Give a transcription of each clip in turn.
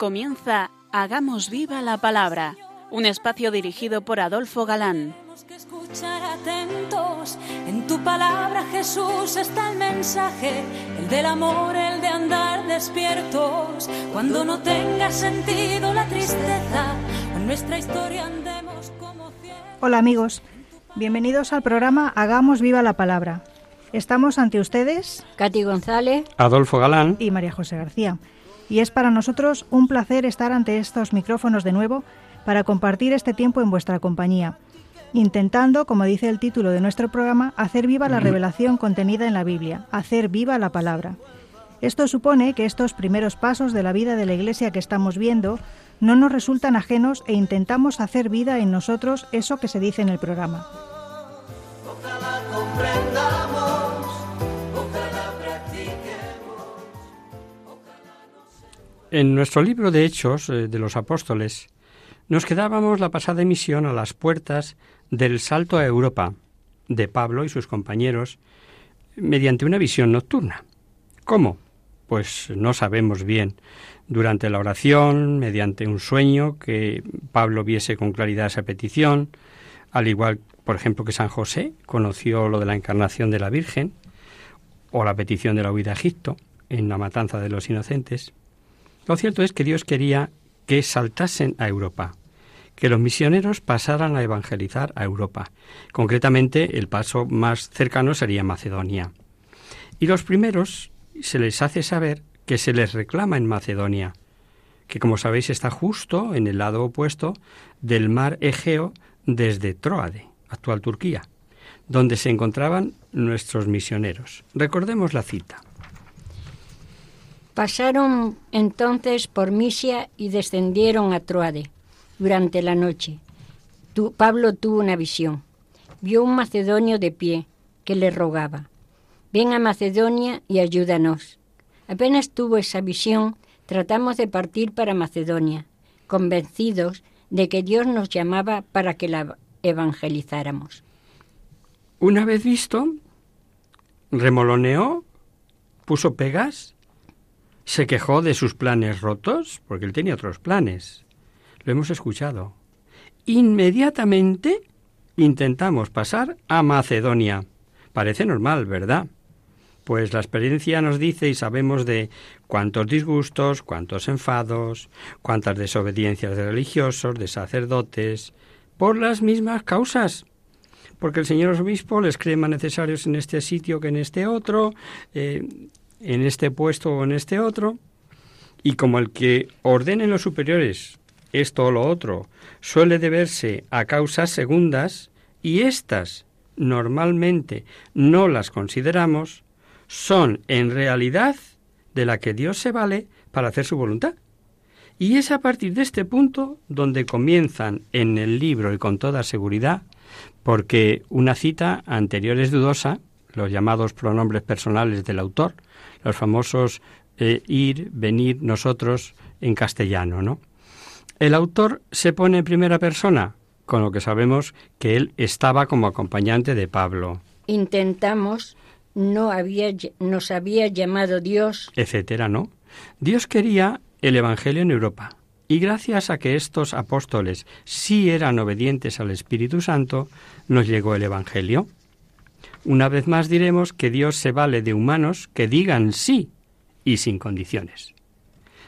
Comienza Hagamos viva la palabra, un espacio dirigido por Adolfo Galán. que escuchar atentos. En tu palabra, Jesús, está el mensaje, el del amor, el de andar despiertos. Cuando no tenga sentido la tristeza, en nuestra historia andemos como fieles. Hola amigos, bienvenidos al programa Hagamos viva la palabra. Estamos ante ustedes Katy González. Adolfo Galán. y María José García. Y es para nosotros un placer estar ante estos micrófonos de nuevo para compartir este tiempo en vuestra compañía, intentando, como dice el título de nuestro programa, hacer viva la revelación contenida en la Biblia, hacer viva la palabra. Esto supone que estos primeros pasos de la vida de la Iglesia que estamos viendo no nos resultan ajenos e intentamos hacer vida en nosotros eso que se dice en el programa. En nuestro libro de Hechos eh, de los Apóstoles nos quedábamos la pasada emisión a las puertas del salto a Europa de Pablo y sus compañeros mediante una visión nocturna. ¿Cómo? Pues no sabemos bien. Durante la oración, mediante un sueño, que Pablo viese con claridad esa petición, al igual, por ejemplo, que San José conoció lo de la encarnación de la Virgen, o la petición de la huida a Egipto, en la matanza de los inocentes. Lo cierto es que Dios quería que saltasen a Europa, que los misioneros pasaran a evangelizar a Europa. Concretamente, el paso más cercano sería Macedonia. Y los primeros se les hace saber que se les reclama en Macedonia, que como sabéis está justo en el lado opuesto del mar Egeo desde Troade, actual Turquía, donde se encontraban nuestros misioneros. Recordemos la cita. Pasaron entonces por Misia y descendieron a Troade durante la noche. Pablo tuvo una visión. Vio un macedonio de pie que le rogaba, ven a Macedonia y ayúdanos. Apenas tuvo esa visión, tratamos de partir para Macedonia, convencidos de que Dios nos llamaba para que la evangelizáramos. Una vez visto, remoloneó, puso pegas, se quejó de sus planes rotos, porque él tenía otros planes. Lo hemos escuchado. Inmediatamente intentamos pasar a Macedonia. Parece normal, ¿verdad? Pues la experiencia nos dice y sabemos de cuántos disgustos, cuántos enfados, cuántas desobediencias de religiosos, de sacerdotes, por las mismas causas porque el señor obispo les cree más necesarios en este sitio que en este otro, eh, en este puesto o en este otro, y como el que ordenen los superiores esto o lo otro suele deberse a causas segundas, y éstas normalmente no las consideramos, son en realidad de la que Dios se vale para hacer su voluntad. Y es a partir de este punto donde comienzan en el libro y con toda seguridad porque una cita anterior es dudosa, los llamados pronombres personales del autor, los famosos eh, ir, venir, nosotros en castellano, ¿no? El autor se pone en primera persona, con lo que sabemos que él estaba como acompañante de Pablo, Intentamos, no había, nos había llamado Dios etcétera, ¿no? Dios quería el Evangelio en Europa. Y gracias a que estos apóstoles sí eran obedientes al Espíritu Santo, nos llegó el Evangelio. Una vez más diremos que Dios se vale de humanos que digan sí y sin condiciones.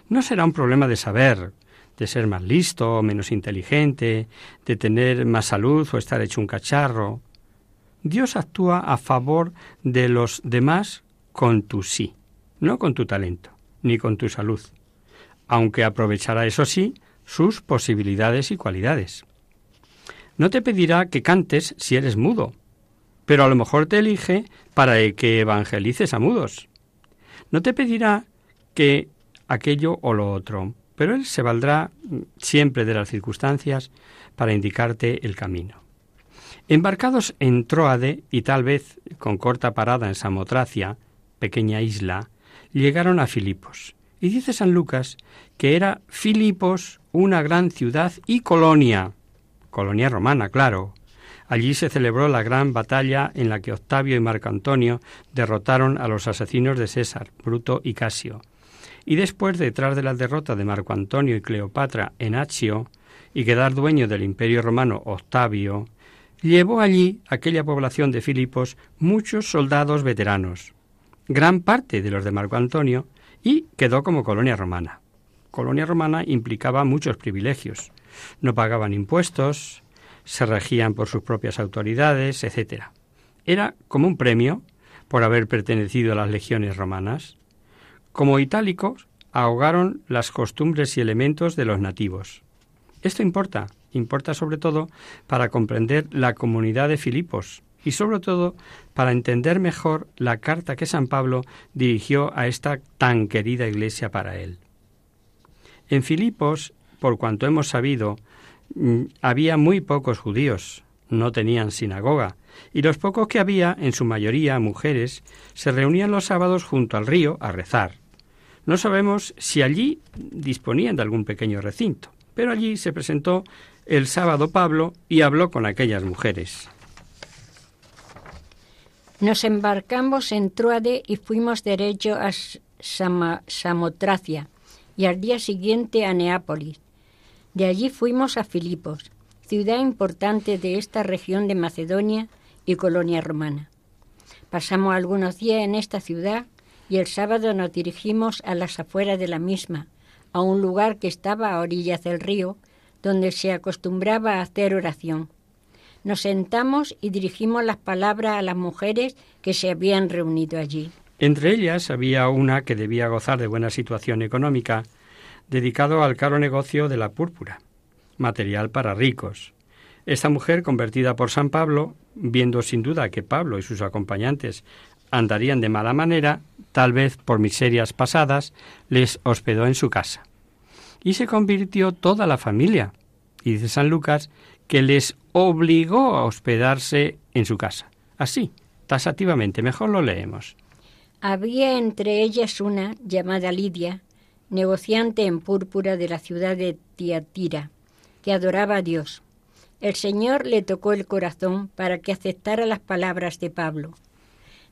No será un problema de saber, de ser más listo o menos inteligente, de tener más salud o estar hecho un cacharro. Dios actúa a favor de los demás con tu sí, no con tu talento, ni con tu salud aunque aprovechará, eso sí, sus posibilidades y cualidades. No te pedirá que cantes si eres mudo, pero a lo mejor te elige para que evangelices a mudos. No te pedirá que aquello o lo otro, pero él se valdrá siempre de las circunstancias para indicarte el camino. Embarcados en Troade y tal vez con corta parada en Samotracia, pequeña isla, llegaron a Filipos. Y dice San Lucas que era Filipos una gran ciudad y colonia, colonia romana, claro. Allí se celebró la gran batalla en la que Octavio y Marco Antonio derrotaron a los asesinos de César, Bruto y Casio. y después, detrás de la derrota de Marco Antonio y Cleopatra en Accio, y quedar dueño del imperio romano Octavio, llevó allí aquella población de Filipos muchos soldados veteranos, gran parte de los de Marco Antonio, y quedó como colonia romana. Colonia romana implicaba muchos privilegios. No pagaban impuestos, se regían por sus propias autoridades, etc. Era como un premio por haber pertenecido a las legiones romanas. Como itálicos, ahogaron las costumbres y elementos de los nativos. Esto importa, importa sobre todo para comprender la comunidad de Filipos y sobre todo para entender mejor la carta que San Pablo dirigió a esta tan querida iglesia para él. En Filipos, por cuanto hemos sabido, había muy pocos judíos, no tenían sinagoga, y los pocos que había, en su mayoría mujeres, se reunían los sábados junto al río a rezar. No sabemos si allí disponían de algún pequeño recinto, pero allí se presentó el sábado Pablo y habló con aquellas mujeres. Nos embarcamos en Troade y fuimos derecho a Samotracia y al día siguiente a Neápolis. De allí fuimos a Filipos, ciudad importante de esta región de Macedonia y colonia romana. Pasamos algunos días en esta ciudad y el sábado nos dirigimos a las afueras de la misma, a un lugar que estaba a orillas del río, donde se acostumbraba a hacer oración. Nos sentamos y dirigimos las palabras a las mujeres que se habían reunido allí. Entre ellas había una que debía gozar de buena situación económica, dedicado al caro negocio de la púrpura, material para ricos. Esta mujer, convertida por San Pablo, viendo sin duda que Pablo y sus acompañantes andarían de mala manera, tal vez por miserias pasadas, les hospedó en su casa. Y se convirtió toda la familia. Dice San Lucas que les obligó a hospedarse en su casa. Así, tasativamente, mejor lo leemos. Había entre ellas una llamada Lidia, negociante en púrpura de la ciudad de Tiatira, que adoraba a Dios. El Señor le tocó el corazón para que aceptara las palabras de Pablo.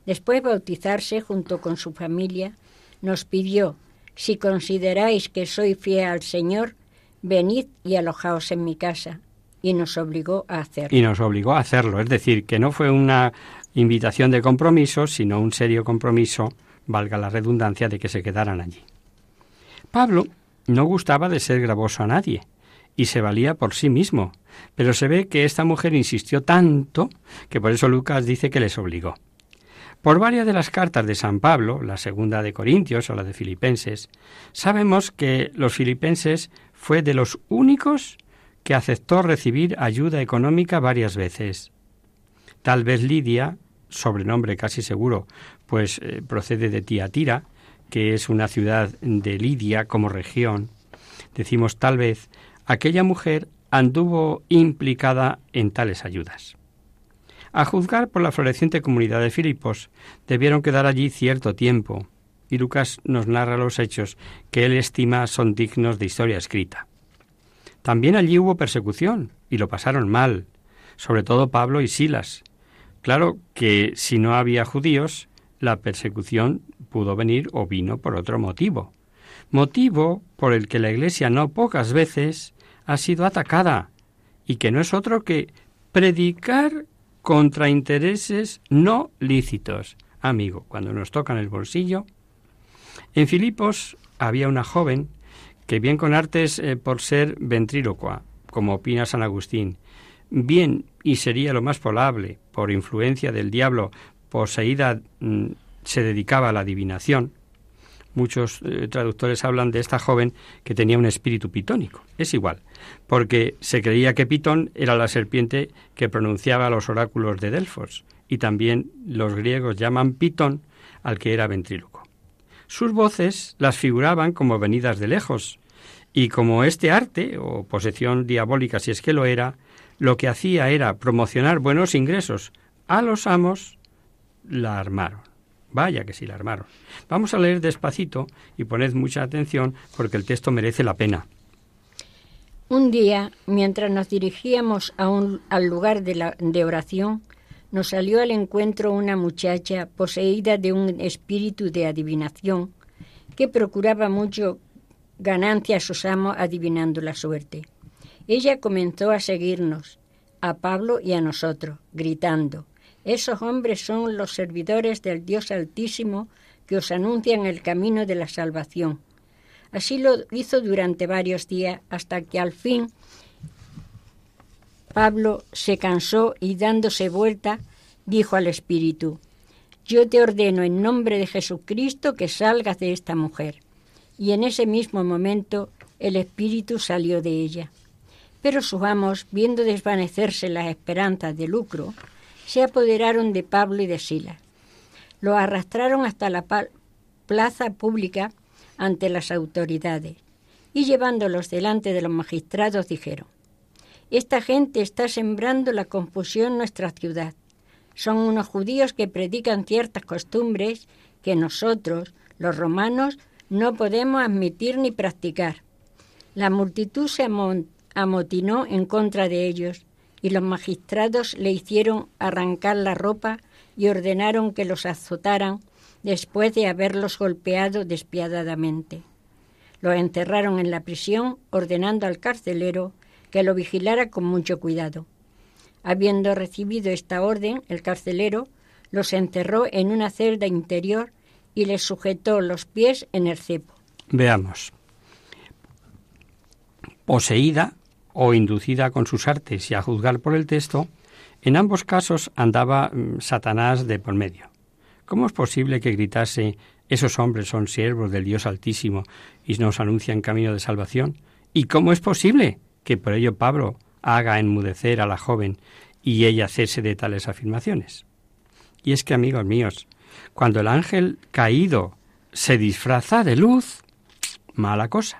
Después de bautizarse junto con su familia, nos pidió, si consideráis que soy fiel al Señor, venid y alojaos en mi casa. Y nos obligó a hacerlo. Y nos obligó a hacerlo. Es decir, que no fue una invitación de compromiso, sino un serio compromiso, valga la redundancia, de que se quedaran allí. Pablo no gustaba de ser gravoso a nadie y se valía por sí mismo, pero se ve que esta mujer insistió tanto que por eso Lucas dice que les obligó. Por varias de las cartas de San Pablo, la segunda de Corintios o la de Filipenses, sabemos que los filipenses fue de los únicos que aceptó recibir ayuda económica varias veces. Tal vez Lidia, sobrenombre casi seguro, pues eh, procede de Tiatira, que es una ciudad de Lidia como región, decimos tal vez, aquella mujer anduvo implicada en tales ayudas. A juzgar por la floreciente comunidad de Filipos, debieron quedar allí cierto tiempo, y Lucas nos narra los hechos que él estima son dignos de historia escrita. También allí hubo persecución, y lo pasaron mal, sobre todo Pablo y Silas. Claro que si no había judíos, la persecución pudo venir o vino por otro motivo. Motivo por el que la Iglesia no pocas veces ha sido atacada, y que no es otro que predicar contra intereses no lícitos. Amigo, cuando nos tocan el bolsillo. En Filipos había una joven que bien con artes eh, por ser ventrílocua, como opina San Agustín, bien y sería lo más probable, por influencia del diablo poseída, mm, se dedicaba a la adivinación, Muchos eh, traductores hablan de esta joven que tenía un espíritu pitónico. Es igual, porque se creía que Pitón era la serpiente que pronunciaba los oráculos de Delfos, y también los griegos llaman Pitón al que era ventríloco. Sus voces las figuraban como venidas de lejos, y como este arte, o posesión diabólica si es que lo era, lo que hacía era promocionar buenos ingresos a los amos, la armaron. Vaya que sí la armaron. Vamos a leer despacito y poned mucha atención porque el texto merece la pena. Un día, mientras nos dirigíamos a un, al lugar de, de oración, nos salió al encuentro una muchacha poseída de un espíritu de adivinación que procuraba mucho ganancia a sus amos adivinando la suerte. Ella comenzó a seguirnos, a Pablo y a nosotros, gritando, esos hombres son los servidores del Dios Altísimo que os anuncian el camino de la salvación. Así lo hizo durante varios días hasta que al fin Pablo se cansó y dándose vuelta dijo al Espíritu, Yo te ordeno en nombre de Jesucristo que salgas de esta mujer. Y en ese mismo momento el Espíritu salió de ella. Pero sus amos, viendo desvanecerse las esperanzas de lucro, se apoderaron de Pablo y de Silas. Lo arrastraron hasta la plaza pública ante las autoridades y llevándolos delante de los magistrados dijeron, Esta gente está sembrando la confusión en nuestra ciudad. Son unos judíos que predican ciertas costumbres que nosotros, los romanos, no podemos admitir ni practicar. La multitud se amotinó en contra de ellos y los magistrados le hicieron arrancar la ropa y ordenaron que los azotaran después de haberlos golpeado despiadadamente. Los encerraron en la prisión, ordenando al carcelero que lo vigilara con mucho cuidado. Habiendo recibido esta orden, el carcelero los encerró en una celda interior y les sujetó los pies en el cepo. Veamos. Poseída o inducida con sus artes y a juzgar por el texto, en ambos casos andaba mm, Satanás de por medio. ¿Cómo es posible que gritase esos hombres son siervos del Dios Altísimo y nos anuncian camino de salvación? ¿Y cómo es posible que por ello Pablo haga enmudecer a la joven y ella cese de tales afirmaciones? Y es que, amigos míos, cuando el ángel caído se disfraza de luz, mala cosa.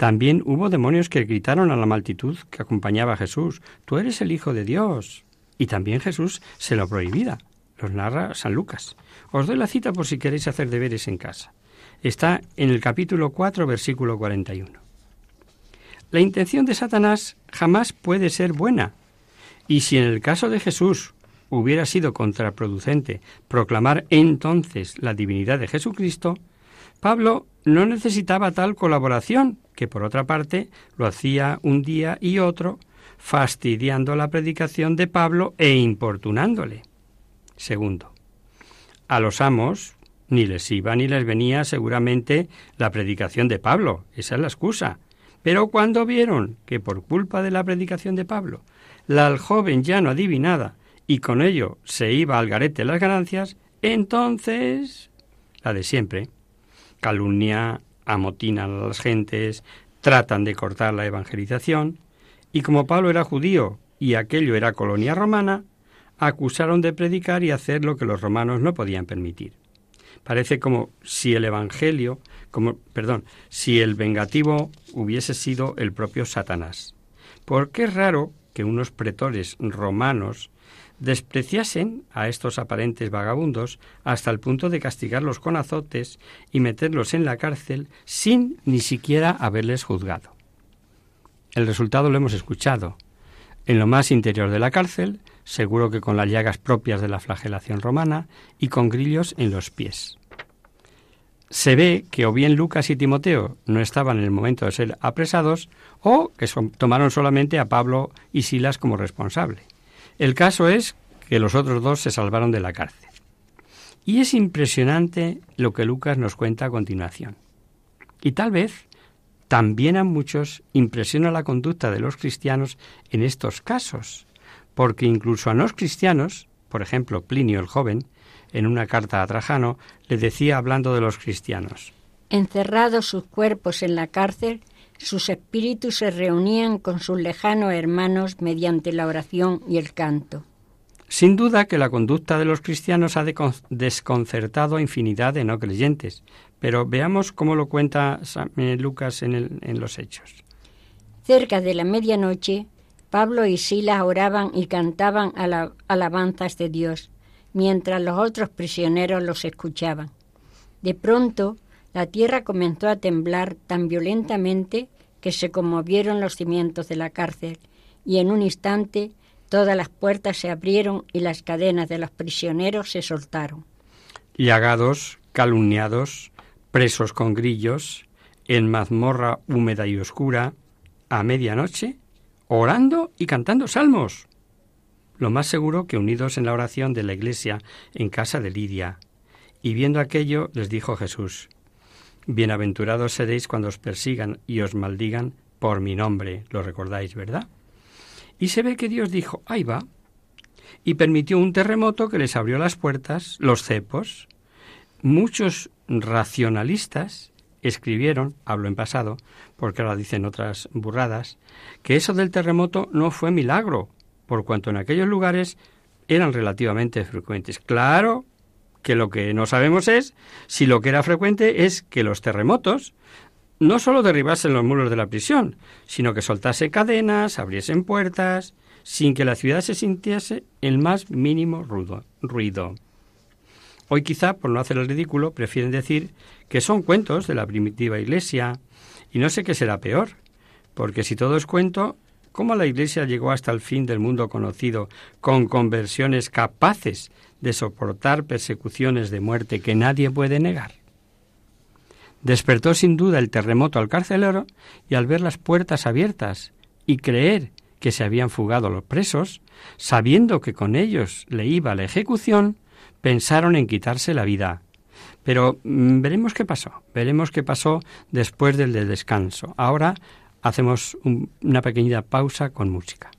También hubo demonios que gritaron a la multitud que acompañaba a Jesús, Tú eres el Hijo de Dios. Y también Jesús se lo prohibía. Los narra San Lucas. Os doy la cita por si queréis hacer deberes en casa. Está en el capítulo 4, versículo 41. La intención de Satanás jamás puede ser buena. Y si en el caso de Jesús hubiera sido contraproducente proclamar entonces la divinidad de Jesucristo, Pablo no necesitaba tal colaboración, que por otra parte lo hacía un día y otro, fastidiando la predicación de Pablo e importunándole. Segundo, a los amos ni les iba ni les venía seguramente la predicación de Pablo, esa es la excusa. Pero cuando vieron que por culpa de la predicación de Pablo, la joven ya no adivinada y con ello se iba al garete las ganancias, entonces la de siempre, calumnia, amotinan a las gentes, tratan de cortar la evangelización, y como Pablo era judío y aquello era colonia romana, acusaron de predicar y hacer lo que los romanos no podían permitir. Parece como si el evangelio, como perdón, si el vengativo hubiese sido el propio Satanás. Porque es raro que unos pretores romanos despreciasen a estos aparentes vagabundos hasta el punto de castigarlos con azotes y meterlos en la cárcel sin ni siquiera haberles juzgado. El resultado lo hemos escuchado. En lo más interior de la cárcel, seguro que con las llagas propias de la flagelación romana y con grillos en los pies. Se ve que o bien Lucas y Timoteo no estaban en el momento de ser apresados o que tomaron solamente a Pablo y Silas como responsable. El caso es que los otros dos se salvaron de la cárcel. Y es impresionante lo que Lucas nos cuenta a continuación. Y tal vez también a muchos impresiona la conducta de los cristianos en estos casos, porque incluso a los cristianos, por ejemplo Plinio el joven, en una carta a Trajano, le decía hablando de los cristianos. Encerrados sus cuerpos en la cárcel, sus espíritus se reunían con sus lejanos hermanos mediante la oración y el canto. Sin duda que la conducta de los cristianos ha desconcertado a infinidad de no creyentes, pero veamos cómo lo cuenta eh, Lucas en, los Hechos. Cerca de la medianoche, Pablo y Silas oraban y cantaban alabanzas de Dios, mientras los otros prisioneros los escuchaban. De pronto, la tierra comenzó a temblar tan violentamente que se conmovieron los cimientos de la cárcel y en un instante todas las puertas se abrieron y las cadenas de los prisioneros se soltaron. Llagados, calumniados, presos con grillos, en mazmorra húmeda y oscura, a medianoche, orando y cantando salmos. Lo más seguro que unidos en la oración de la iglesia en casa de Lidia. Y viendo aquello, les dijo Jesús, Bienaventurados seréis cuando os persigan y os maldigan por mi nombre. Lo recordáis, ¿verdad? Y se ve que Dios dijo, ahí va, y permitió un terremoto que les abrió las puertas, los cepos. Muchos racionalistas escribieron, hablo en pasado, porque ahora dicen otras burradas, que eso del terremoto no fue milagro, por cuanto en aquellos lugares eran relativamente frecuentes. Claro que lo que no sabemos es si lo que era frecuente es que los terremotos no solo derribasen los muros de la prisión, sino que soltase cadenas, abriesen puertas, sin que la ciudad se sintiese el más mínimo ruido. Hoy quizá, por no hacer el ridículo, prefieren decir que son cuentos de la primitiva Iglesia, y no sé qué será peor, porque si todo es cuento, ¿cómo la Iglesia llegó hasta el fin del mundo conocido con conversiones capaces de soportar persecuciones de muerte que nadie puede negar? Despertó sin duda el terremoto al carcelero y al ver las puertas abiertas y creer que se habían fugado los presos, sabiendo que con ellos le iba la ejecución, pensaron en quitarse la vida. Pero mm, veremos qué pasó, veremos qué pasó después del descanso. Ahora hacemos una pequeña pausa con música.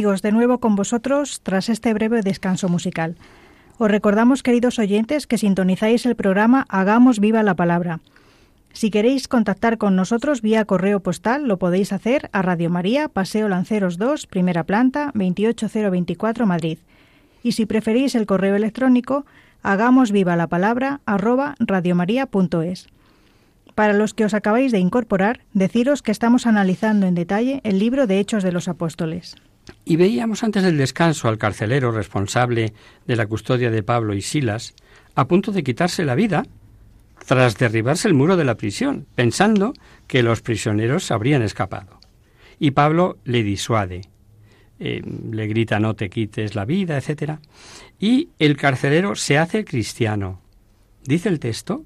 De nuevo con vosotros tras este breve descanso musical. Os recordamos, queridos oyentes, que sintonizáis el programa Hagamos viva la palabra. Si queréis contactar con nosotros vía correo postal, lo podéis hacer a Radio María, Paseo Lanceros 2, primera planta, 28024, Madrid. Y si preferís el correo electrónico, hagamos viva la palabra arroba radiomaria.es. Para los que os acabáis de incorporar, deciros que estamos analizando en detalle el libro de Hechos de los Apóstoles. Y veíamos antes del descanso al carcelero responsable de la custodia de Pablo y Silas a punto de quitarse la vida tras derribarse el muro de la prisión, pensando que los prisioneros habrían escapado. Y Pablo le disuade, eh, le grita no te quites la vida, etc. Y el carcelero se hace cristiano. dice el texto,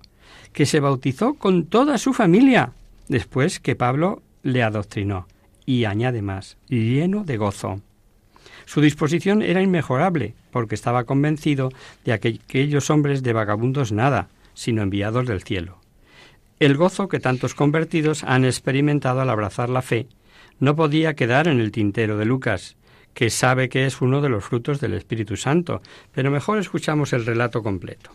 que se bautizó con toda su familia, después que Pablo le adoctrinó, y añade más, lleno de gozo. Su disposición era inmejorable, porque estaba convencido de que aquellos hombres de vagabundos nada, sino enviados del cielo. El gozo que tantos convertidos han experimentado al abrazar la fe no podía quedar en el tintero de Lucas, que sabe que es uno de los frutos del Espíritu Santo, pero mejor escuchamos el relato completo.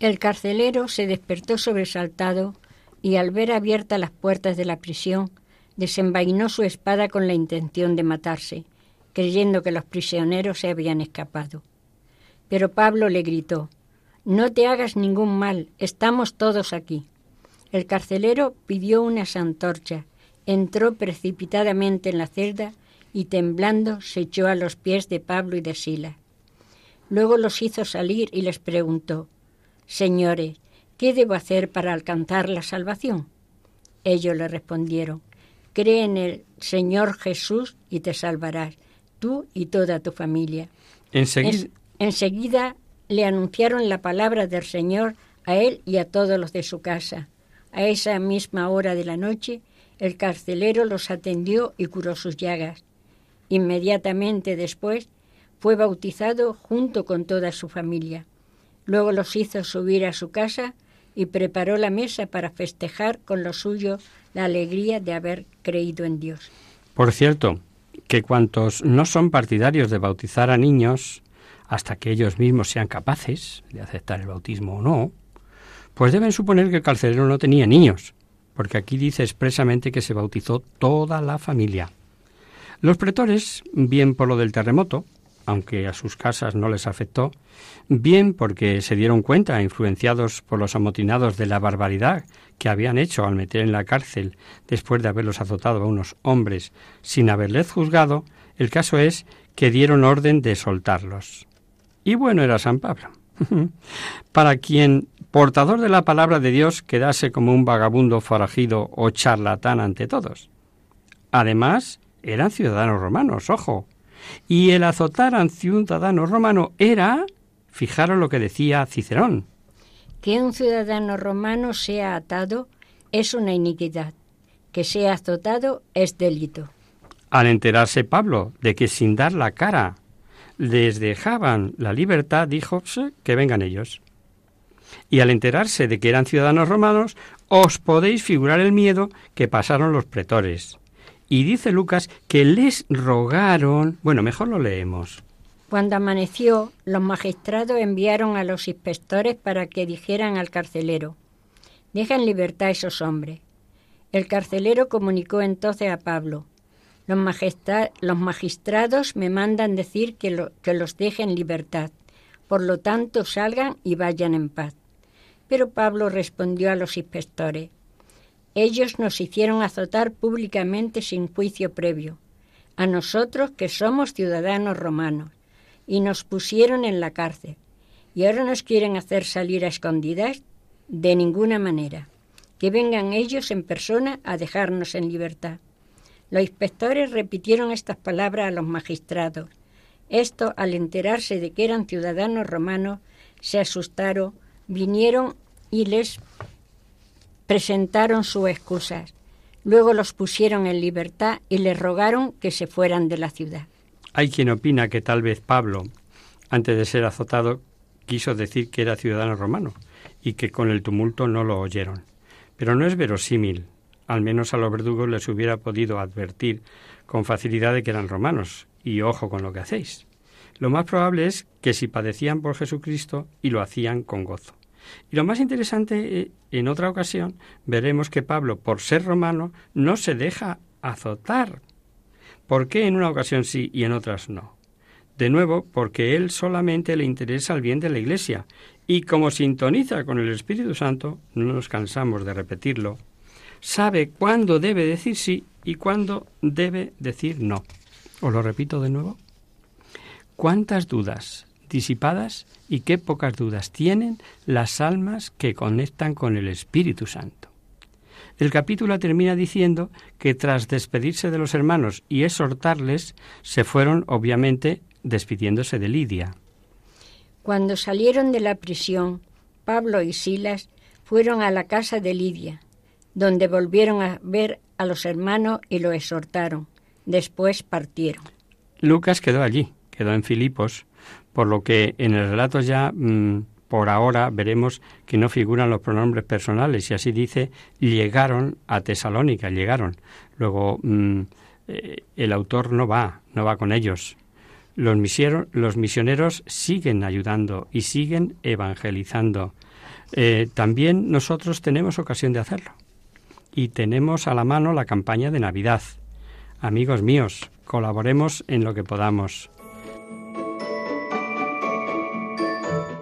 El carcelero se despertó sobresaltado y al ver abiertas las puertas de la prisión, desenvainó su espada con la intención de matarse, creyendo que los prisioneros se habían escapado. Pero Pablo le gritó, No te hagas ningún mal, estamos todos aquí. El carcelero pidió unas antorchas, entró precipitadamente en la celda y temblando se echó a los pies de Pablo y de Sila. Luego los hizo salir y les preguntó, Señores, ¿qué debo hacer para alcanzar la salvación? Ellos le respondieron, Cree en el Señor Jesús y te salvarás, tú y toda tu familia. Enseguida, enseguida le anunciaron la palabra del Señor a él y a todos los de su casa. A esa misma hora de la noche, el carcelero los atendió y curó sus llagas. Inmediatamente después fue bautizado junto con toda su familia. Luego los hizo subir a su casa y preparó la mesa para festejar con lo suyo la alegría de haber creído en Dios. Por cierto, que cuantos no son partidarios de bautizar a niños, hasta que ellos mismos sean capaces de aceptar el bautismo o no, pues deben suponer que el carcelero no tenía niños, porque aquí dice expresamente que se bautizó toda la familia. Los pretores, bien por lo del terremoto, aunque a sus casas no les afectó, bien porque se dieron cuenta, influenciados por los amotinados, de la barbaridad que habían hecho al meter en la cárcel después de haberlos azotado a unos hombres sin haberles juzgado, el caso es que dieron orden de soltarlos. Y bueno era San Pablo, para quien, portador de la palabra de Dios, quedase como un vagabundo forajido o charlatán ante todos. Además, eran ciudadanos romanos, ojo. Y el azotar a un ciudadano romano era, fijaros lo que decía Cicerón. Que un ciudadano romano sea atado es una iniquidad. Que sea azotado es delito. Al enterarse Pablo de que sin dar la cara les dejaban la libertad, dijo que vengan ellos. Y al enterarse de que eran ciudadanos romanos, os podéis figurar el miedo que pasaron los pretores y dice Lucas que les rogaron, bueno, mejor lo leemos. Cuando amaneció, los magistrados enviaron a los inspectores para que dijeran al carcelero, deja en libertad a esos hombres. El carcelero comunicó entonces a Pablo, los, los magistrados me mandan decir que, que los deje en libertad, por lo tanto salgan y vayan en paz. Pero Pablo respondió a los inspectores, ellos nos hicieron azotar públicamente sin juicio previo, a nosotros que somos ciudadanos romanos, y nos pusieron en la cárcel. ¿Y ahora nos quieren hacer salir a escondidas? De ninguna manera. Que vengan ellos en persona a dejarnos en libertad. Los inspectores repitieron estas palabras a los magistrados. Estos, al enterarse de que eran ciudadanos romanos, se asustaron, vinieron y les presentaron sus excusas. Luego los pusieron en libertad y les rogaron que se fueran de la ciudad. Hay quien opina que tal vez Pablo, antes de ser azotado, quiso decir que era ciudadano romano y que con el tumulto no lo oyeron. Pero no es verosímil. Al menos a los verdugos les hubiera podido advertir con facilidad de que eran romanos. Y ojo con lo que hacéis. Lo más probable es que si padecían por Jesucristo y lo hacían con gozo. Y lo más interesante, eh, en otra ocasión, veremos que Pablo, por ser romano, no se deja azotar. ¿Por qué en una ocasión sí y en otras no? De nuevo, porque él solamente le interesa el bien de la Iglesia, y como sintoniza con el Espíritu Santo, no nos cansamos de repetirlo, sabe cuándo debe decir sí y cuándo debe decir no. ¿Os lo repito de nuevo? ¿Cuántas dudas disipadas y qué pocas dudas tienen las almas que conectan con el Espíritu Santo. El capítulo termina diciendo que tras despedirse de los hermanos y exhortarles, se fueron obviamente despidiéndose de Lidia. Cuando salieron de la prisión, Pablo y Silas fueron a la casa de Lidia, donde volvieron a ver a los hermanos y lo exhortaron. Después partieron. Lucas quedó allí, quedó en Filipos, por lo que en el relato ya mm, por ahora veremos que no figuran los pronombres personales y así dice llegaron a Tesalónica, llegaron. Luego mm, eh, el autor no va, no va con ellos. Los, misioneros siguen ayudando y siguen evangelizando. Eh, también nosotros tenemos ocasión de hacerlo. Y tenemos a la mano la campaña de Navidad. Amigos míos, colaboremos en lo que podamos.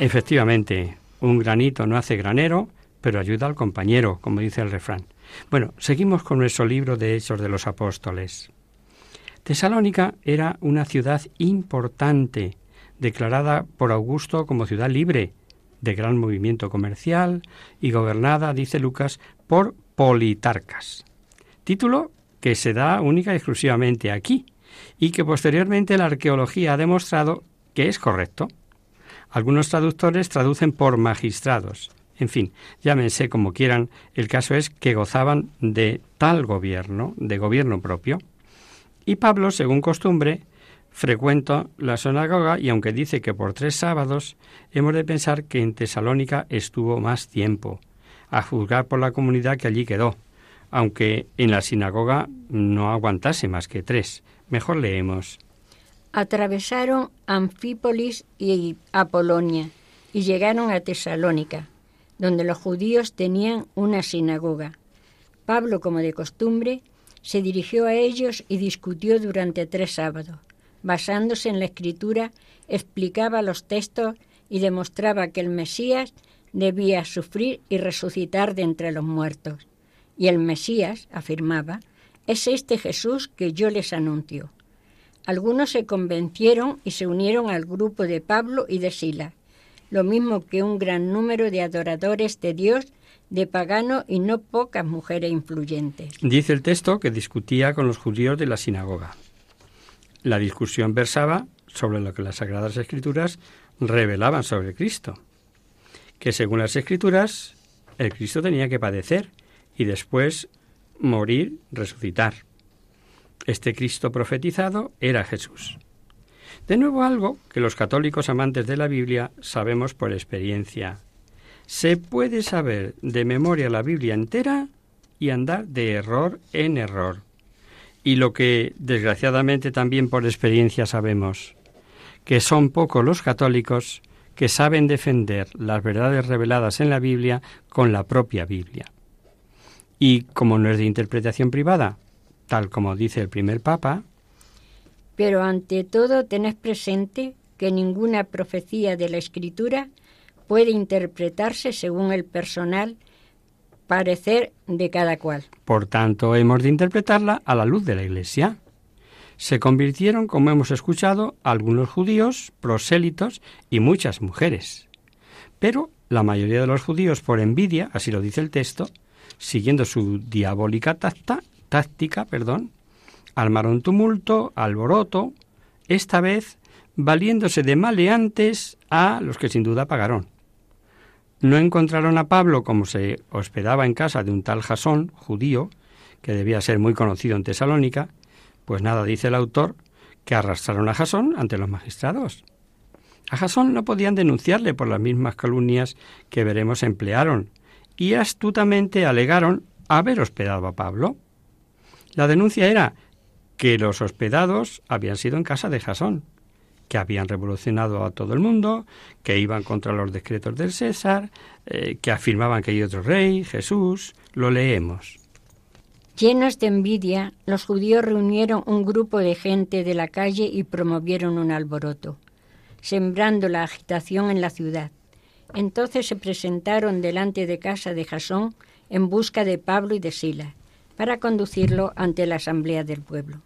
Efectivamente, un granito no hace granero, pero ayuda al compañero, como dice el refrán. Bueno, seguimos con nuestro libro de Hechos de los Apóstoles. Tesalónica era una ciudad importante, declarada por Augusto como ciudad libre, de gran movimiento comercial y gobernada, dice Lucas, por politarcas. Título que se da única y exclusivamente aquí y que posteriormente la arqueología ha demostrado que es correcto. Algunos traductores traducen por magistrados. En fin, llámense como quieran, el caso es que gozaban de tal gobierno, de gobierno propio. Y Pablo, según costumbre, frecuenta la sinagoga y aunque dice que por tres sábados, hemos de pensar que en Tesalónica estuvo más tiempo, a juzgar por la comunidad que allí quedó, aunque en la sinagoga no aguantase más que tres. Mejor leemos. Atravesaron Anfípolis y Apolonia y llegaron a Tesalónica, donde los judíos tenían una sinagoga. Pablo, como de costumbre, se dirigió a ellos y discutió durante tres sábados. Basándose en la escritura, explicaba los textos y demostraba que el Mesías debía sufrir y resucitar de entre los muertos. Y el Mesías, afirmaba, es este Jesús que yo les anuncio. Algunos se convencieron y se unieron al grupo de Pablo y de Sila, lo mismo que un gran número de adoradores de Dios, de pagano y no pocas mujeres influyentes. Dice el texto que discutía con los judíos de la sinagoga. La discusión versaba sobre lo que las Sagradas Escrituras revelaban sobre Cristo, que según las Escrituras el Cristo tenía que padecer y después morir, resucitar. Este Cristo profetizado era Jesús. De nuevo algo que los católicos amantes de la Biblia sabemos por experiencia. Se puede saber de memoria la Biblia entera y andar de error en error. Y lo que desgraciadamente también por experiencia sabemos, que son pocos los católicos que saben defender las verdades reveladas en la Biblia con la propia Biblia. Y como no es de interpretación privada, tal como dice el primer Papa. Pero ante todo tenés presente que ninguna profecía de la Escritura puede interpretarse según el personal parecer de cada cual. Por tanto, hemos de interpretarla a la luz de la Iglesia. Se convirtieron, como hemos escuchado, algunos judíos, prosélitos y muchas mujeres. Pero la mayoría de los judíos, por envidia, así lo dice el texto, siguiendo su diabólica tacta, táctica, perdón, armaron tumulto, alboroto, esta vez valiéndose de maleantes a los que sin duda pagaron. No encontraron a Pablo como se hospedaba en casa de un tal Jasón, judío, que debía ser muy conocido en Tesalónica, pues nada dice el autor que arrastraron a Jasón ante los magistrados. A Jasón no podían denunciarle por las mismas calumnias que veremos emplearon, y astutamente alegaron haber hospedado a Pablo. La denuncia era que los hospedados habían sido en casa de Jasón, que habían revolucionado a todo el mundo, que iban contra los decretos del César, eh, que afirmaban que hay otro rey, Jesús. Lo leemos. Llenos de envidia, los judíos reunieron un grupo de gente de la calle y promovieron un alboroto, sembrando la agitación en la ciudad. Entonces se presentaron delante de casa de Jasón en busca de Pablo y de Sila, para conducirlo ante la asamblea del pueblo.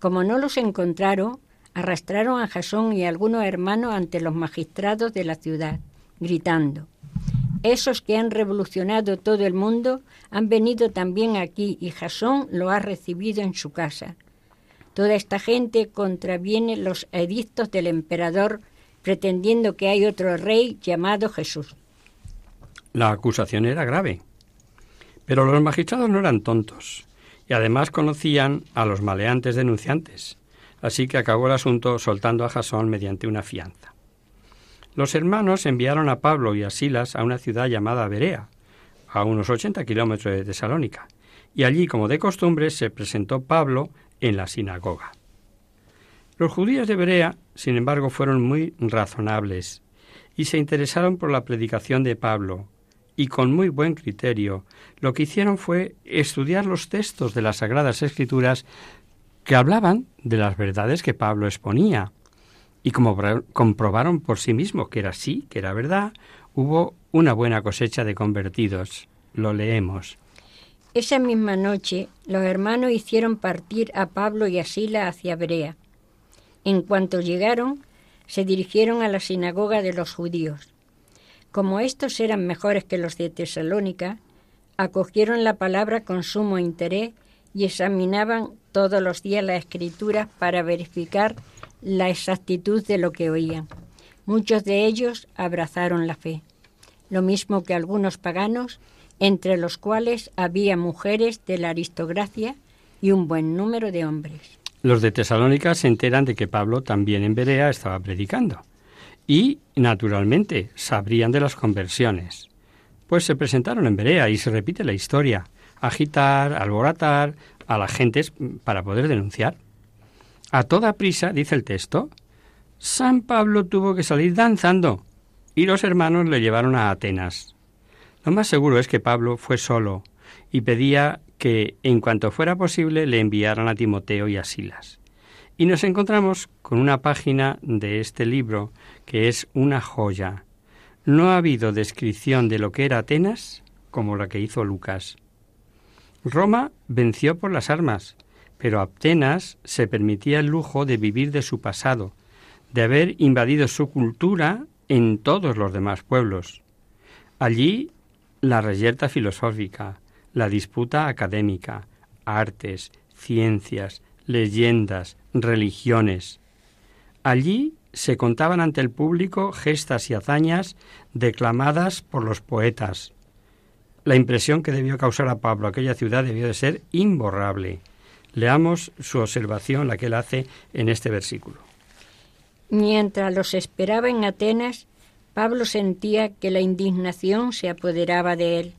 Como no los encontraron, arrastraron a Jasón y algunos hermanos ante los magistrados de la ciudad, gritando, Esos que han revolucionado todo el mundo han venido también aquí y Jasón lo ha recibido en su casa. Toda esta gente contraviene los edictos del emperador pretendiendo que hay otro rey llamado Jesús. La acusación era grave. Pero los magistrados no eran tontos y además conocían a los maleantes denunciantes, así que acabó el asunto soltando a Jasón mediante una fianza. Los hermanos enviaron a Pablo y a Silas a una ciudad llamada Berea, a unos 80 kilómetros de Tesalónica, y allí, como de costumbre, se presentó Pablo en la sinagoga. Los judíos de Berea, sin embargo, fueron muy razonables y se interesaron por la predicación de Pablo, y con muy buen criterio, lo que hicieron fue estudiar los textos de las Sagradas Escrituras que hablaban de las verdades que Pablo exponía. Y como comprobaron por sí mismos que era así, que era verdad, hubo una buena cosecha de convertidos. Lo leemos. Esa misma noche los hermanos hicieron partir a Pablo y a Sila hacia Berea. En cuanto llegaron, se dirigieron a la sinagoga de los judíos. Como estos eran mejores que los de Tesalónica, acogieron la palabra con sumo interés y examinaban todos los días la escritura para verificar la exactitud de lo que oían. Muchos de ellos abrazaron la fe, lo mismo que algunos paganos, entre los cuales había mujeres de la aristocracia y un buen número de hombres. Los de Tesalónica se enteran de que Pablo también en Berea estaba predicando y, naturalmente, sabrían de las conversiones. Pues se presentaron en Berea y se repite la historia, agitar, alborotar a la gente para poder denunciar. A toda prisa, dice el texto, San Pablo tuvo que salir danzando y los hermanos le llevaron a Atenas. Lo más seguro es que Pablo fue solo y pedía que, en cuanto fuera posible, le enviaran a Timoteo y a Silas. Y nos encontramos con una página de este libro que es una joya. No ha habido descripción de lo que era Atenas como la que hizo Lucas. Roma venció por las armas, pero Atenas se permitía el lujo de vivir de su pasado, de haber invadido su cultura en todos los demás pueblos. Allí la reyerta filosófica, la disputa académica, artes, ciencias, leyendas, religiones. Allí se contaban ante el público gestas y hazañas declamadas por los poetas. La impresión que debió causar a Pablo aquella ciudad debió de ser imborrable. Leamos su observación, la que él hace en este versículo. Mientras los esperaba en Atenas, Pablo sentía que la indignación se apoderaba de él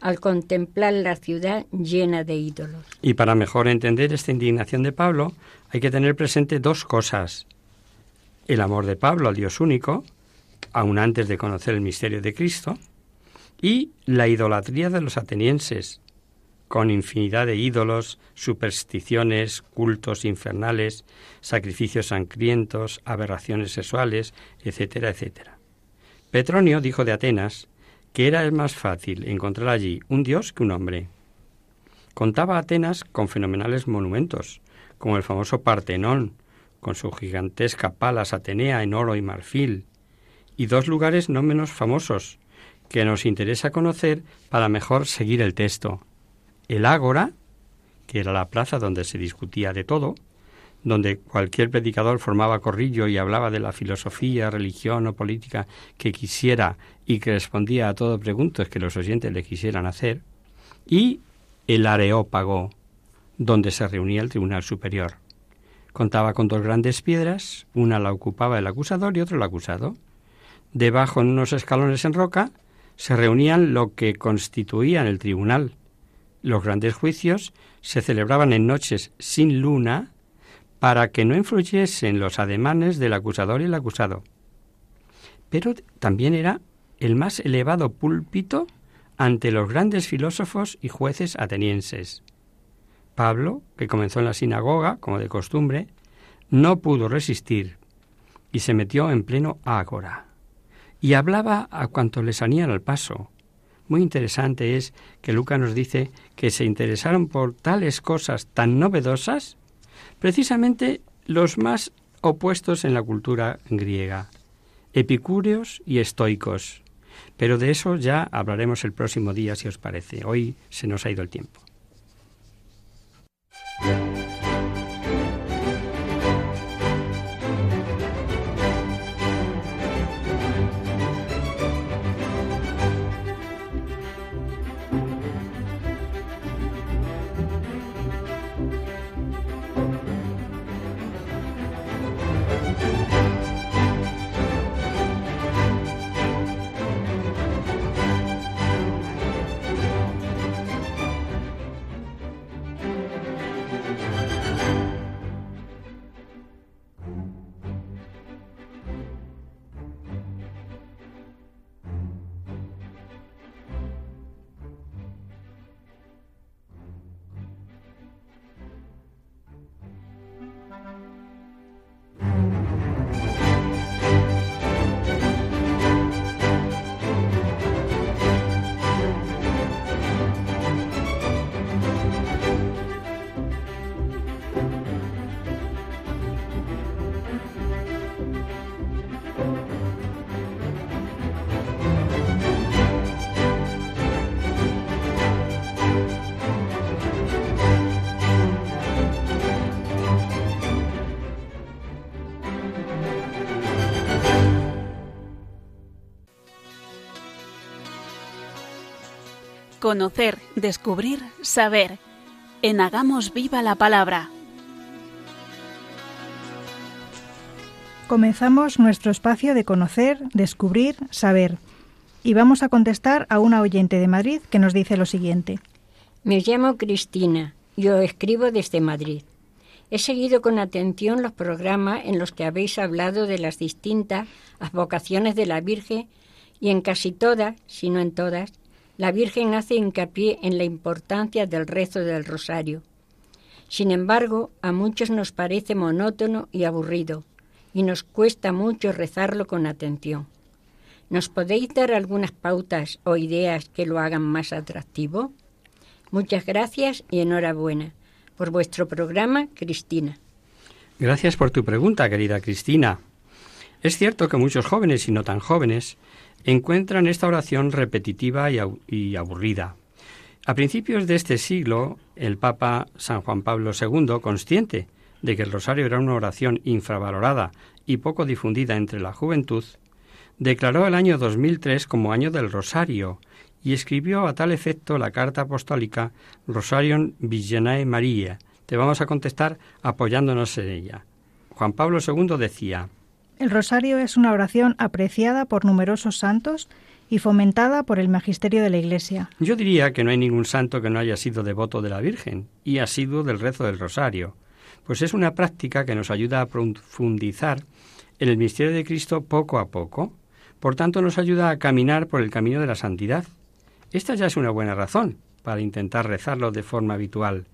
al contemplar la ciudad llena de ídolos. Y para mejor entender esta indignación de Pablo, hay que tener presente dos cosas. El amor de Pablo al Dios único, aun antes de conocer el misterio de Cristo, y la idolatría de los atenienses, con infinidad de ídolos, supersticiones, cultos infernales, sacrificios sangrientos, aberraciones sexuales, etcétera, etcétera. Petronio dijo de Atenas que era más fácil encontrar allí un dios que un hombre. Contaba Atenas con fenomenales monumentos, como el famoso Partenón, con su gigantesca palas Atenea en oro y marfil, y dos lugares no menos famosos, que nos interesa conocer para mejor seguir el texto. El Ágora, que era la plaza donde se discutía de todo, donde cualquier predicador formaba corrillo y hablaba de la filosofía, religión o política que quisiera y que respondía a todo preguntas que los oyentes le quisieran hacer, y el Areópago, donde se reunía el Tribunal Superior. Contaba con dos grandes piedras, una la ocupaba el acusador y otra el acusado. Debajo, en unos escalones en roca, se reunían lo que constituían el tribunal. Los grandes juicios se celebraban en noches sin luna para que no influyesen los ademanes del acusador y el acusado. Pero también era el más elevado púlpito ante los grandes filósofos y jueces atenienses. Pablo, que comenzó en la sinagoga, como de costumbre, no pudo resistir y se metió en pleno ágora. Y hablaba a cuanto le salían al paso. Muy interesante es que Lucas nos dice que se interesaron por tales cosas tan novedosas precisamente los más opuestos en la cultura griega, epicúreos y estoicos. Pero de eso ya hablaremos el próximo día, si os parece. Hoy se nos ha ido el tiempo. Bye. Conocer, descubrir, saber. En Hagamos Viva la Palabra. Comenzamos nuestro espacio de conocer, descubrir, saber. Y vamos a contestar a una oyente de Madrid que nos dice lo siguiente. Me llamo Cristina y os escribo desde Madrid. He seguido con atención los programas en los que habéis hablado de las distintas vocaciones de la Virgen y en casi todas, si no en todas, la Virgen hace hincapié en la importancia del rezo del rosario. Sin embargo, a muchos nos parece monótono y aburrido, y nos cuesta mucho rezarlo con atención. ¿Nos podéis dar algunas pautas o ideas que lo hagan más atractivo? Muchas gracias y enhorabuena. Por vuestro programa, Cristina. Gracias por tu pregunta, querida Cristina. Es cierto que muchos jóvenes y no tan jóvenes encuentran esta oración repetitiva y, aburrida. A principios de este siglo, el Papa San Juan Pablo II, consciente de que el rosario era una oración infravalorada y poco difundida entre la juventud, declaró el año 2003 como año del rosario y escribió a tal efecto la carta apostólica Rosarion Vigenae Maria. Te vamos a contestar apoyándonos en ella. Juan Pablo II decía, el rosario es una oración apreciada por numerosos santos y fomentada por el magisterio de la Iglesia. Yo diría que no hay ningún santo que no haya sido devoto de la Virgen y ha sido del rezo del rosario, pues es una práctica que nos ayuda a profundizar en el misterio de Cristo poco a poco. Por tanto, nos ayuda a caminar por el camino de la santidad. Esta ya es una buena razón para intentar rezarlo de forma habitual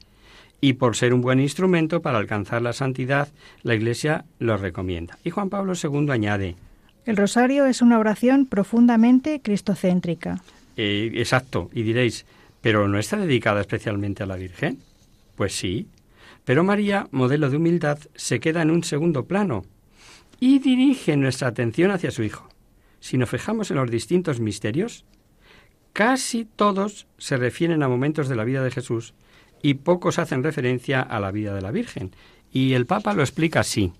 y por ser un buen instrumento para alcanzar la santidad, la Iglesia lo recomienda. Y Juan Pablo II añade, El rosario es una oración profundamente cristocéntrica. Eh, exacto, y diréis, ¿pero no está dedicada especialmente a la Virgen? Pues sí, pero María, modelo de humildad, se queda en un segundo plano y dirige nuestra atención hacia su Hijo. Si nos fijamos en los distintos misterios, casi todos se refieren a momentos de la vida de Jesús y pocos hacen referencia a la vida de la Virgen. Y el Papa lo explica así.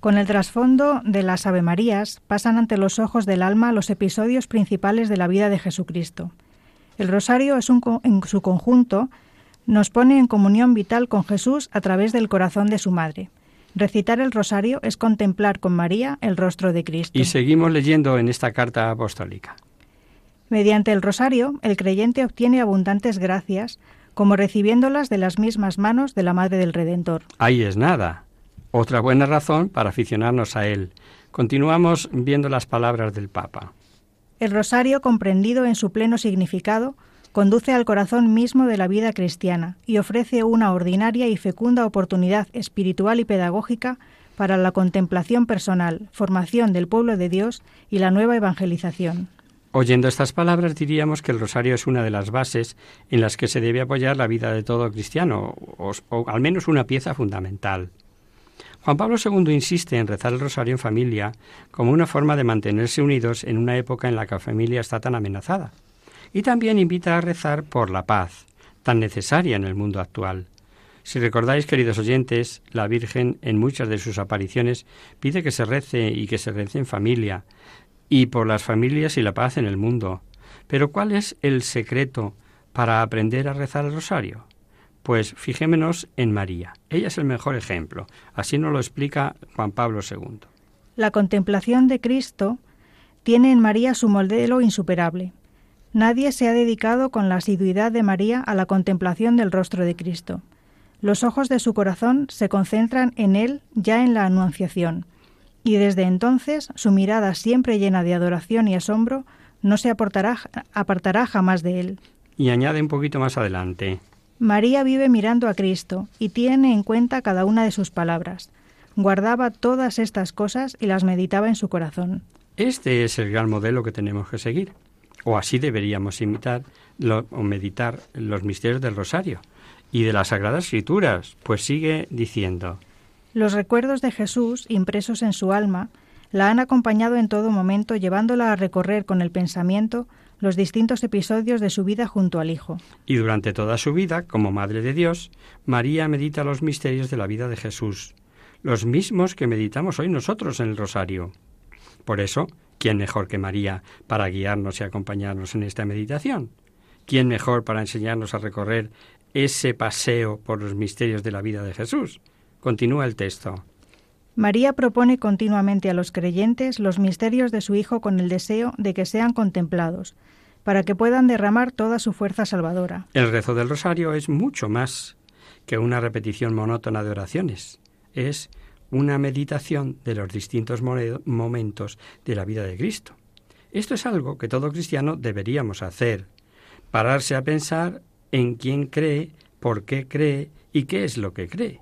Con el trasfondo de las Ave Marías pasan ante los ojos del alma los episodios principales de la vida de Jesucristo. El rosario es un, en su conjunto nos pone en comunión vital con Jesús a través del corazón de su madre. Recitar el rosario es contemplar con María el rostro de Cristo. Y seguimos leyendo en esta carta apostólica. Mediante el rosario, el creyente obtiene abundantes gracias, como recibiéndolas de las mismas manos de la Madre del Redentor. Ahí es nada. Otra buena razón para aficionarnos a él. Continuamos viendo las palabras del Papa. El rosario, comprendido en su pleno significado, conduce al corazón mismo de la vida cristiana y ofrece una ordinaria y fecunda oportunidad espiritual y pedagógica para la contemplación personal, formación del pueblo de Dios y la nueva evangelización. Oyendo estas palabras diríamos que el rosario es una de las bases en las que se debe apoyar la vida de todo cristiano, o, al menos una pieza fundamental. Juan Pablo II insiste en rezar el rosario en familia como una forma de mantenerse unidos en una época en la que la familia está tan amenazada. Y también invita a rezar por la paz, tan necesaria en el mundo actual. Si recordáis, queridos oyentes, la Virgen en muchas de sus apariciones pide que se rece y que se rece en familia, y por las familias y la paz en el mundo. Pero ¿cuál es el secreto para aprender a rezar el rosario? Pues fijémonos en María. Ella es el mejor ejemplo. Así nos lo explica Juan Pablo II. La contemplación de Cristo tiene en María su modelo insuperable. Nadie se ha dedicado con la asiduidad de María a la contemplación del rostro de Cristo. Los ojos de su corazón se concentran en él ya en la Anunciación, y desde entonces su mirada siempre llena de adoración y asombro no se apartará, apartará jamás de él. Y añade un poquito más adelante. María vive mirando a Cristo y tiene en cuenta cada una de sus palabras. Guardaba todas estas cosas y las meditaba en su corazón. Este es el gran modelo que tenemos que seguir, o así deberíamos imitar lo, o meditar los misterios del rosario y de las Sagradas Escrituras, pues sigue diciendo, los recuerdos de Jesús, impresos en su alma, la han acompañado en todo momento, llevándola a recorrer con el pensamiento los distintos episodios de su vida junto al Hijo. Y durante toda su vida, como Madre de Dios, María medita los misterios de la vida de Jesús, los mismos que meditamos hoy nosotros en el Rosario. Por eso, ¿quién mejor que María para guiarnos y acompañarnos en esta meditación? ¿Quién mejor para enseñarnos a recorrer ese paseo por los misterios de la vida de Jesús? Continúa el texto. María propone continuamente a los creyentes los misterios de su Hijo con el deseo de que sean contemplados, para que puedan derramar toda su fuerza salvadora. El rezo del rosario es mucho más que una repetición monótona de oraciones. Es una meditación de los distintos momentos de la vida de Cristo. Esto es algo que todo cristiano deberíamos hacer, pararse a pensar en quién cree, por qué cree y qué es lo que cree.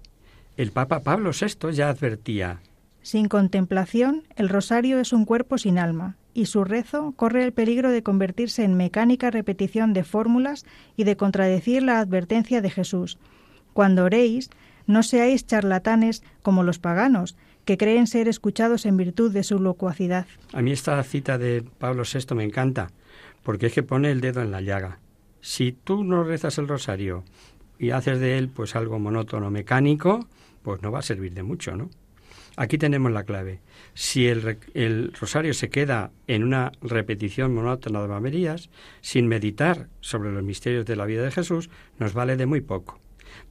El Papa Pablo VI ya advertía Sin contemplación, el rosario es un cuerpo sin alma, y su rezo corre el peligro de convertirse en mecánica repetición de fórmulas y de contradecir la advertencia de Jesús. Cuando oréis, no seáis charlatanes como los paganos, que creen ser escuchados en virtud de su locuacidad. A mí esta cita de Pablo VI me encanta, porque es que pone el dedo en la llaga. Si tú no rezas el rosario y haces de él pues algo monótono, mecánico, pues no va a servir de mucho, ¿no? Aquí tenemos la clave. Si el, el rosario se queda en una repetición monótona de mamerías, sin meditar sobre los misterios de la vida de Jesús, nos vale de muy poco.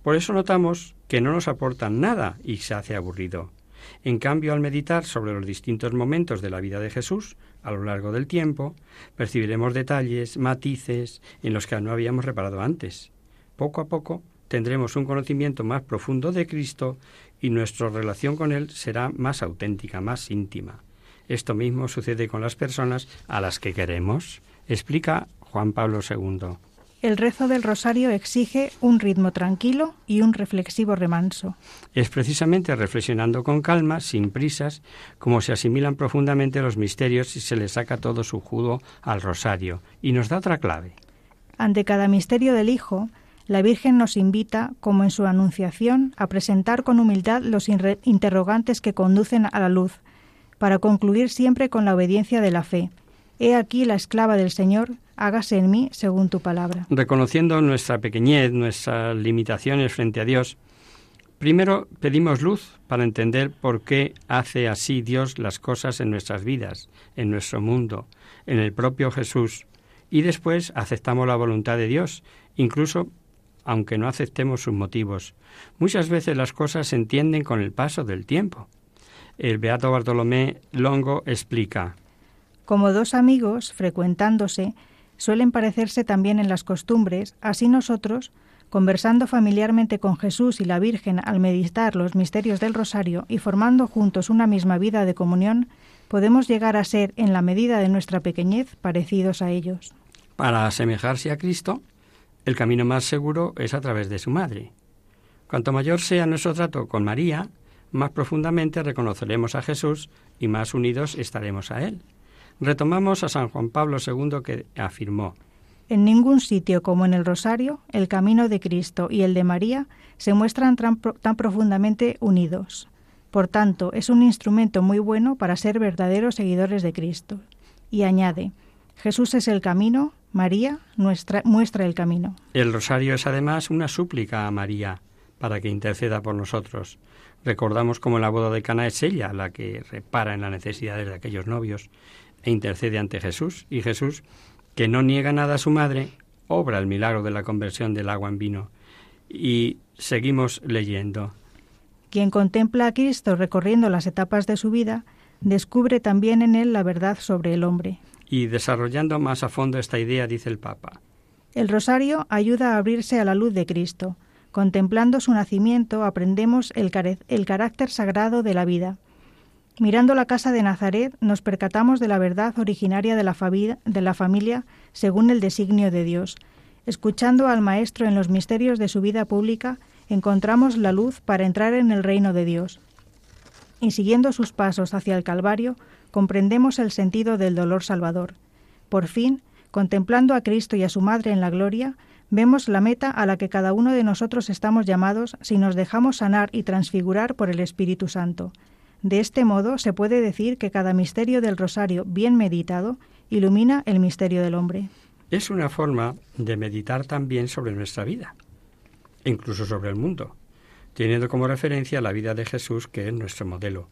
Por eso notamos que no nos aportan nada y se hace aburrido. En cambio, al meditar sobre los distintos momentos de la vida de Jesús a lo largo del tiempo, percibiremos detalles, matices en los que no habíamos reparado antes. Poco a poco tendremos un conocimiento más profundo de Cristo y nuestra relación con Él será más auténtica, más íntima. Esto mismo sucede con las personas a las que queremos, explica Juan Pablo II. El rezo del rosario exige un ritmo tranquilo y un reflexivo remanso. Es precisamente reflexionando con calma, sin prisas, como se asimilan profundamente los misterios y se le saca todo su jugo al rosario. Y nos da otra clave. Ante cada misterio del Hijo, la Virgen nos invita, como en su anunciación, a presentar con humildad los interrogantes que conducen a la luz, para concluir siempre con la obediencia de la fe. He aquí la esclava del Señor, hágase en mí según tu palabra. Reconociendo nuestra pequeñez, nuestras limitaciones frente a Dios, Primero pedimos luz para entender por qué hace así Dios las cosas en nuestras vidas, en nuestro mundo, en el propio Jesús. Y después aceptamos la voluntad de Dios, incluso aunque no aceptemos sus motivos. Muchas veces las cosas se entienden con el paso del tiempo. El Beato Bartolomé Longo explica. Como dos amigos, frecuentándose, suelen parecerse también en las costumbres, así nosotros, conversando familiarmente con Jesús y la Virgen al meditar los misterios del rosario y formando juntos una misma vida de comunión, podemos llegar a ser, en la medida de nuestra pequeñez, parecidos a ellos. Para asemejarse a Cristo, el camino más seguro es a través de su madre. Cuanto mayor sea nuestro trato con María, más profundamente reconoceremos a Jesús y más unidos estaremos a Él. Retomamos a San Juan Pablo II que afirmó, En ningún sitio como en el Rosario, el camino de Cristo y el de María se muestran tan, profundamente unidos. Por tanto, es un instrumento muy bueno para ser verdaderos seguidores de Cristo. Y añade, Jesús es el camino, María nuestra, muestra el camino. El rosario es además una súplica a María para que interceda por nosotros. Recordamos como la boda de Cana es ella la que repara en las necesidades de aquellos novios e intercede ante Jesús. Y Jesús, que no niega nada a su madre, obra el milagro de la conversión del agua en vino. Y seguimos leyendo. Quien contempla a Cristo recorriendo las etapas de su vida, descubre también en él la verdad sobre el hombre. Y desarrollando más a fondo esta idea, dice el Papa. El rosario ayuda a abrirse a la luz de Cristo. Contemplando su nacimiento aprendemos el, carácter sagrado de la vida. Mirando la casa de Nazaret nos percatamos de la verdad originaria de la familia según el designio de Dios. Escuchando al Maestro en los misterios de su vida pública, encontramos la luz para entrar en el reino de Dios. Y siguiendo sus pasos hacia el Calvario, comprendemos el sentido del dolor salvador. Por fin, contemplando a Cristo y a su Madre en la gloria, vemos la meta a la que cada uno de nosotros estamos llamados si nos dejamos sanar y transfigurar por el Espíritu Santo. De este modo se puede decir que cada misterio del rosario bien meditado ilumina el misterio del hombre. Es una forma de meditar también sobre nuestra vida, incluso sobre el mundo, teniendo como referencia la vida de Jesús, que es nuestro modelo.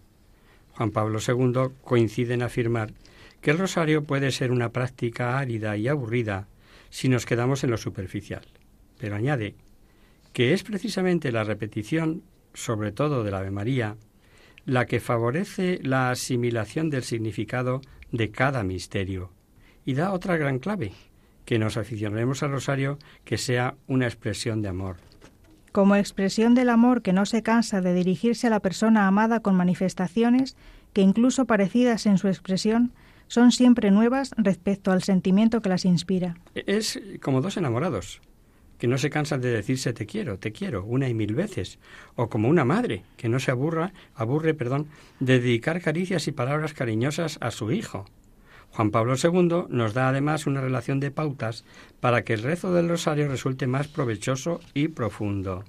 Juan Pablo II coincide en afirmar que el rosario puede ser una práctica árida y aburrida si nos quedamos en lo superficial, pero añade que es precisamente la repetición, sobre todo de la Ave María, la que favorece la asimilación del significado de cada misterio y da otra gran clave, que nos aficionaremos al rosario que sea una expresión de amor. Como expresión del amor que no se cansa de dirigirse a la persona amada con manifestaciones que incluso parecidas en su expresión, son siempre nuevas respecto al sentimiento que las inspira. Es como dos enamorados, que no se cansan de decirse te quiero, te quiero, una y mil veces, o como una madre, que no se aburra, aburre, perdón, de dedicar caricias y palabras cariñosas a su hijo. Juan Pablo II nos da además una relación de pautas para que el rezo del rosario resulte más provechoso y profundo.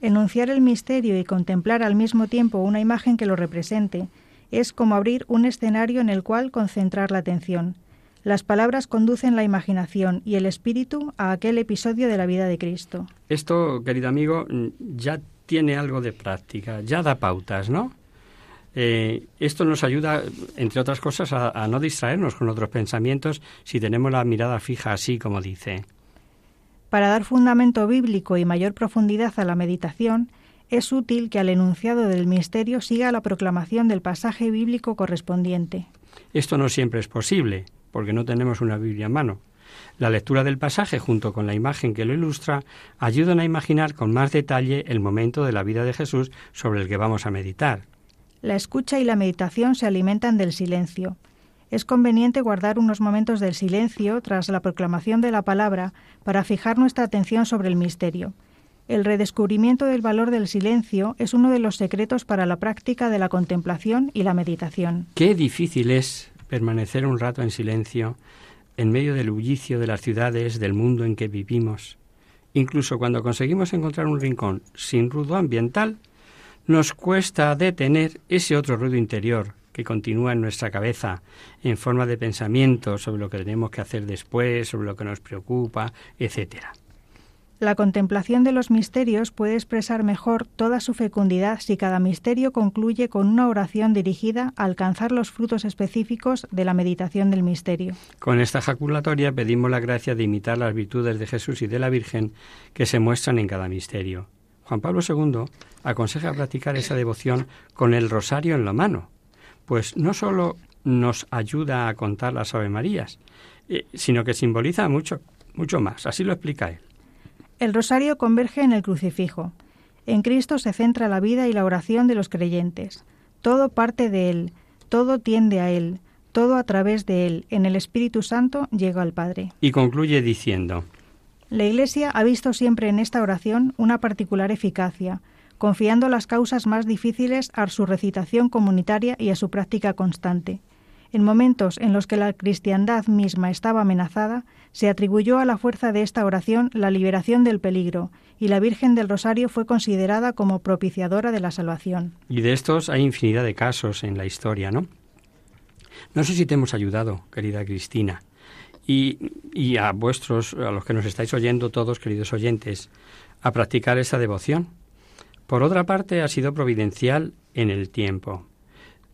Enunciar el misterio y contemplar al mismo tiempo una imagen que lo represente es como abrir un escenario en el cual concentrar la atención. Las palabras conducen la imaginación y el espíritu a aquel episodio de la vida de Cristo. Esto, querido amigo, ya tiene algo de práctica, ya da pautas, ¿no? Eh, esto nos ayuda, entre otras cosas, a, a no distraernos con otros pensamientos si tenemos la mirada fija así como dice. Para dar fundamento bíblico y mayor profundidad a la meditación, es útil que al enunciado del misterio siga la proclamación del pasaje bíblico correspondiente. Esto no siempre es posible, porque no tenemos una Biblia en mano. La lectura del pasaje junto con la imagen que lo ilustra ayudan a imaginar con más detalle el momento de la vida de Jesús sobre el que vamos a meditar. La escucha y la meditación se alimentan del silencio. Es conveniente guardar unos momentos del silencio tras la proclamación de la palabra para fijar nuestra atención sobre el misterio. El redescubrimiento del valor del silencio es uno de los secretos para la práctica de la contemplación y la meditación. Qué difícil es permanecer un rato en silencio en medio del bullicio de las ciudades, del mundo en que vivimos. Incluso cuando conseguimos encontrar un rincón sin ruido ambiental, nos cuesta detener ese otro ruido interior que continúa en nuestra cabeza en forma de pensamiento sobre lo que tenemos que hacer después, sobre lo que nos preocupa, etc. La contemplación de los misterios puede expresar mejor toda su fecundidad si cada misterio concluye con una oración dirigida a alcanzar los frutos específicos de la meditación del misterio. Con esta ejaculatoria pedimos la gracia de imitar las virtudes de Jesús y de la Virgen que se muestran en cada misterio. Juan Pablo II aconseja practicar esa devoción con el rosario en la mano, pues no solo nos ayuda a contar las Ave Marías, eh, sino que simboliza mucho, mucho más. Así lo explica él. El rosario converge en el crucifijo. En Cristo se centra la vida y la oración de los creyentes. Todo parte de Él, todo tiende a Él, todo a través de Él, en el Espíritu Santo llega al Padre. Y concluye diciendo, La Iglesia ha visto siempre en esta oración una particular eficacia, confiando las causas más difíciles a su recitación comunitaria y a su práctica constante. En momentos en los que la cristiandad misma estaba amenazada, se atribuyó a la fuerza de esta oración la liberación del peligro, y la Virgen del Rosario fue considerada como propiciadora de la salvación. Y de estos hay infinidad de casos en la historia, ¿no? No sé si te hemos ayudado, querida Cristina, y, a vuestros, a los que nos estáis oyendo todos, queridos oyentes, a practicar esta devoción. Por otra parte, ha sido providencial en el tiempo.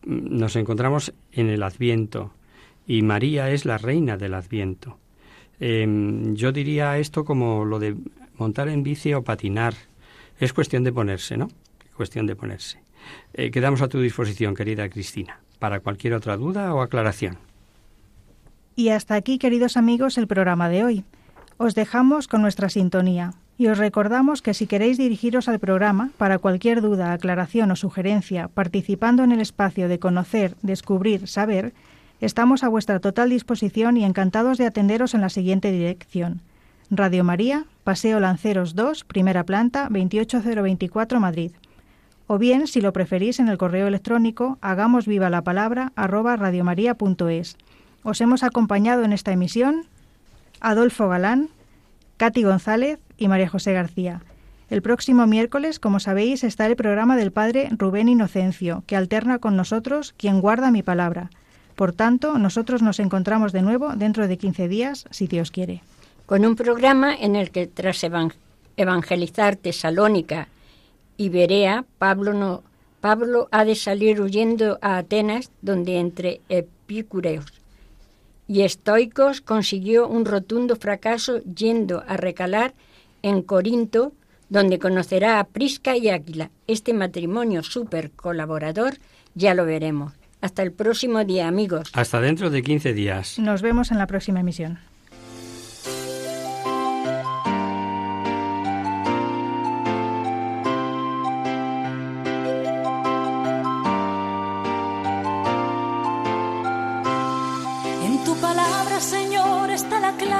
Nos encontramos en el Adviento y María es la reina del Adviento. Em, yo diría esto como lo de montar en bici o patinar. Es cuestión de ponerse, ¿no? Cuestión de ponerse. Eh, quedamos a tu disposición, querida Cristina, para cualquier otra duda o aclaración. Y hasta aquí, queridos amigos, el programa de hoy. Os dejamos con nuestra sintonía y os recordamos que si queréis dirigiros al programa para cualquier duda, aclaración o sugerencia, participando en el espacio de conocer, descubrir, saber, Estamos a vuestra total disposición y encantados de atenderos en la siguiente dirección. Radio María, Paseo Lanceros 2, primera planta, 28024 Madrid. O bien, si lo preferís, en el correo electrónico hagamos viva la palabra arroba radiomaria.es. Os hemos acompañado en esta emisión Adolfo Galán, Katy González y María José García. El próximo miércoles, como sabéis, está el programa del Padre Rubén Inocencio, que alterna con nosotros quien guarda mi palabra. Por tanto, nosotros nos encontramos de nuevo dentro de 15 días, si Dios quiere. Con un programa en el que tras evangelizar Tesalónica y Berea, Pablo, no, Pablo ha de salir huyendo a Atenas, donde entre epicúreos y estoicos consiguió un rotundo fracaso yendo a recalar en Corinto, donde conocerá a Prisca y Áquila. Este matrimonio súper colaborador ya lo veremos. Hasta el próximo día, amigos. Hasta dentro de 15 días. Nos vemos en la próxima emisión.